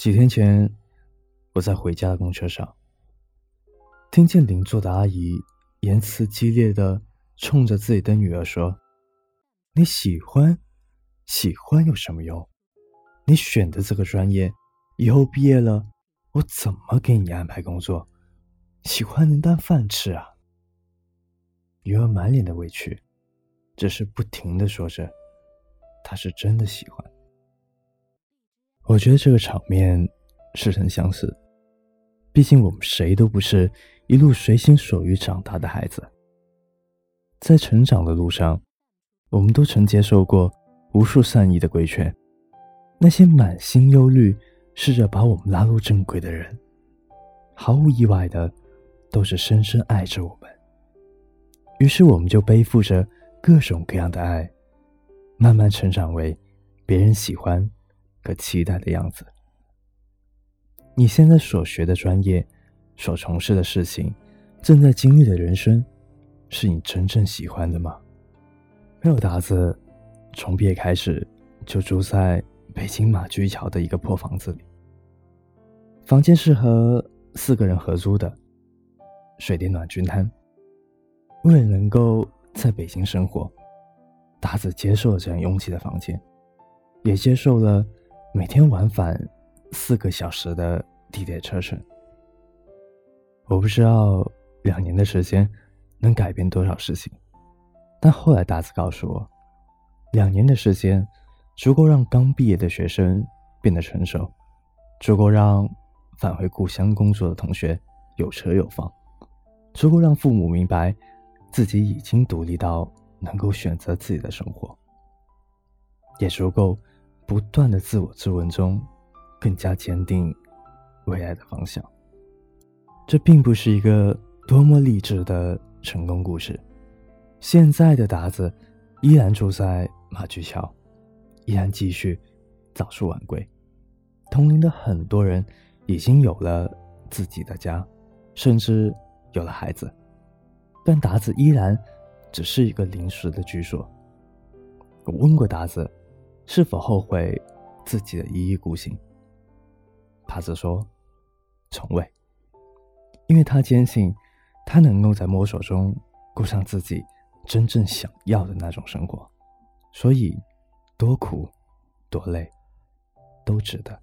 几天前，我在回家的公车上，听见邻座的阿姨言辞激烈的冲着自己的女儿说：“你喜欢，喜欢有什么用？你选的这个专业，以后毕业了，我怎么给你安排工作？喜欢能当饭吃啊？”女儿满脸的委屈，只是不停的说着：“她是真的喜欢。”我觉得这个场面似曾相识，毕竟我们谁都不是一路随心所欲长大的孩子。在成长的路上，我们都曾接受过无数善意的规劝，那些满心忧虑试着把我们拉入正轨的人，毫无意外的都是深深爱着我们。于是，我们就背负着各种各样的爱，慢慢成长为别人喜欢。可期待的样子。你现在所学的专业，所从事的事情，正在经历的人生，是你真正喜欢的吗？没有达子，从毕业开始就住在北京马驹桥的一个破房子里。房间是和四个人合租的，水电暖均摊。为了能够在北京生活，达子接受了这样拥挤的房间，也接受了。每天往返四个小时的地铁车程，我不知道两年的时间能改变多少事情，但后来达子告诉我，两年的时间足够让刚毕业的学生变得成熟，足够让返回故乡工作的同学有车有房，足够让父母明白自己已经独立到能够选择自己的生活，也足够。不断的自我质问中，更加坚定未来的方向。这并不是一个多么励志的成功故事。现在的达子依然住在马驹桥，依然继续早出晚归。同龄的很多人已经有了自己的家，甚至有了孩子，但达子依然只是一个临时的居所。我问过达子。是否后悔自己的一意孤行？帕子说：“从未，因为他坚信，他能够在摸索中过上自己真正想要的那种生活，所以多苦多累都值得。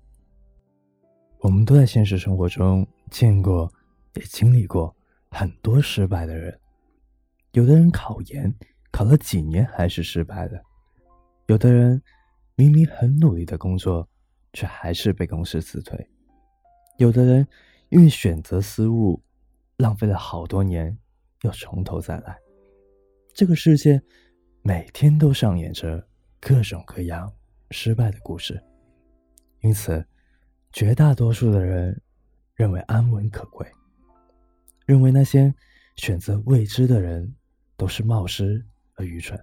我们都在现实生活中见过，也经历过很多失败的人。有的人考研考了几年还是失败了，有的人。”明明很努力的工作，却还是被公司辞退。有的人因为选择失误，浪费了好多年，要从头再来。这个世界每天都上演着各种各样失败的故事，因此，绝大多数的人认为安稳可贵，认为那些选择未知的人都是冒失而愚蠢，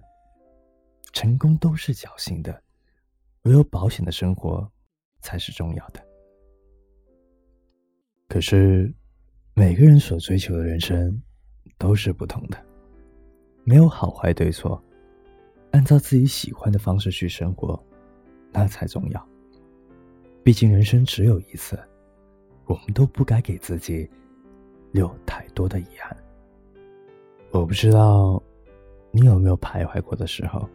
成功都是侥幸的。唯有保险的生活才是重要的。可是，每个人所追求的人生都是不同的，没有好坏对错，按照自己喜欢的方式去生活，那才重要。毕竟人生只有一次，我们都不该给自己留太多的遗憾。我不知道你有没有徘徊过的时候，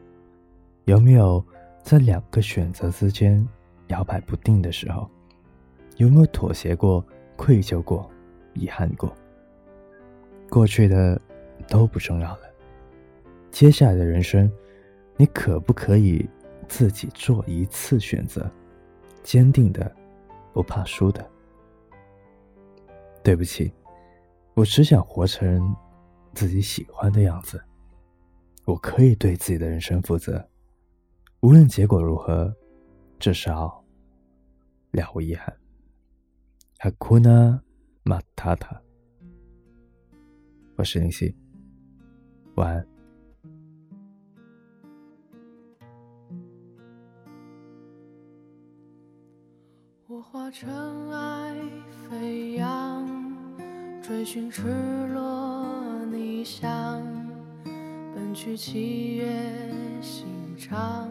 有没有？在两个选择之间摇摆不定的时候，有没有妥协过、愧疚过、遗憾过？过去的都不重要了，接下来的人生，你可不可以自己做一次选择？坚定的，不怕输的。对不起，我只想活成自己喜欢的样子。我可以对自己的人生负责。无论结果如何，至少了无遗憾。哈库纳马塔塔，我是林夕，晚安。我化尘埃飞扬，追寻赤裸逆翔，奔去七月心肠。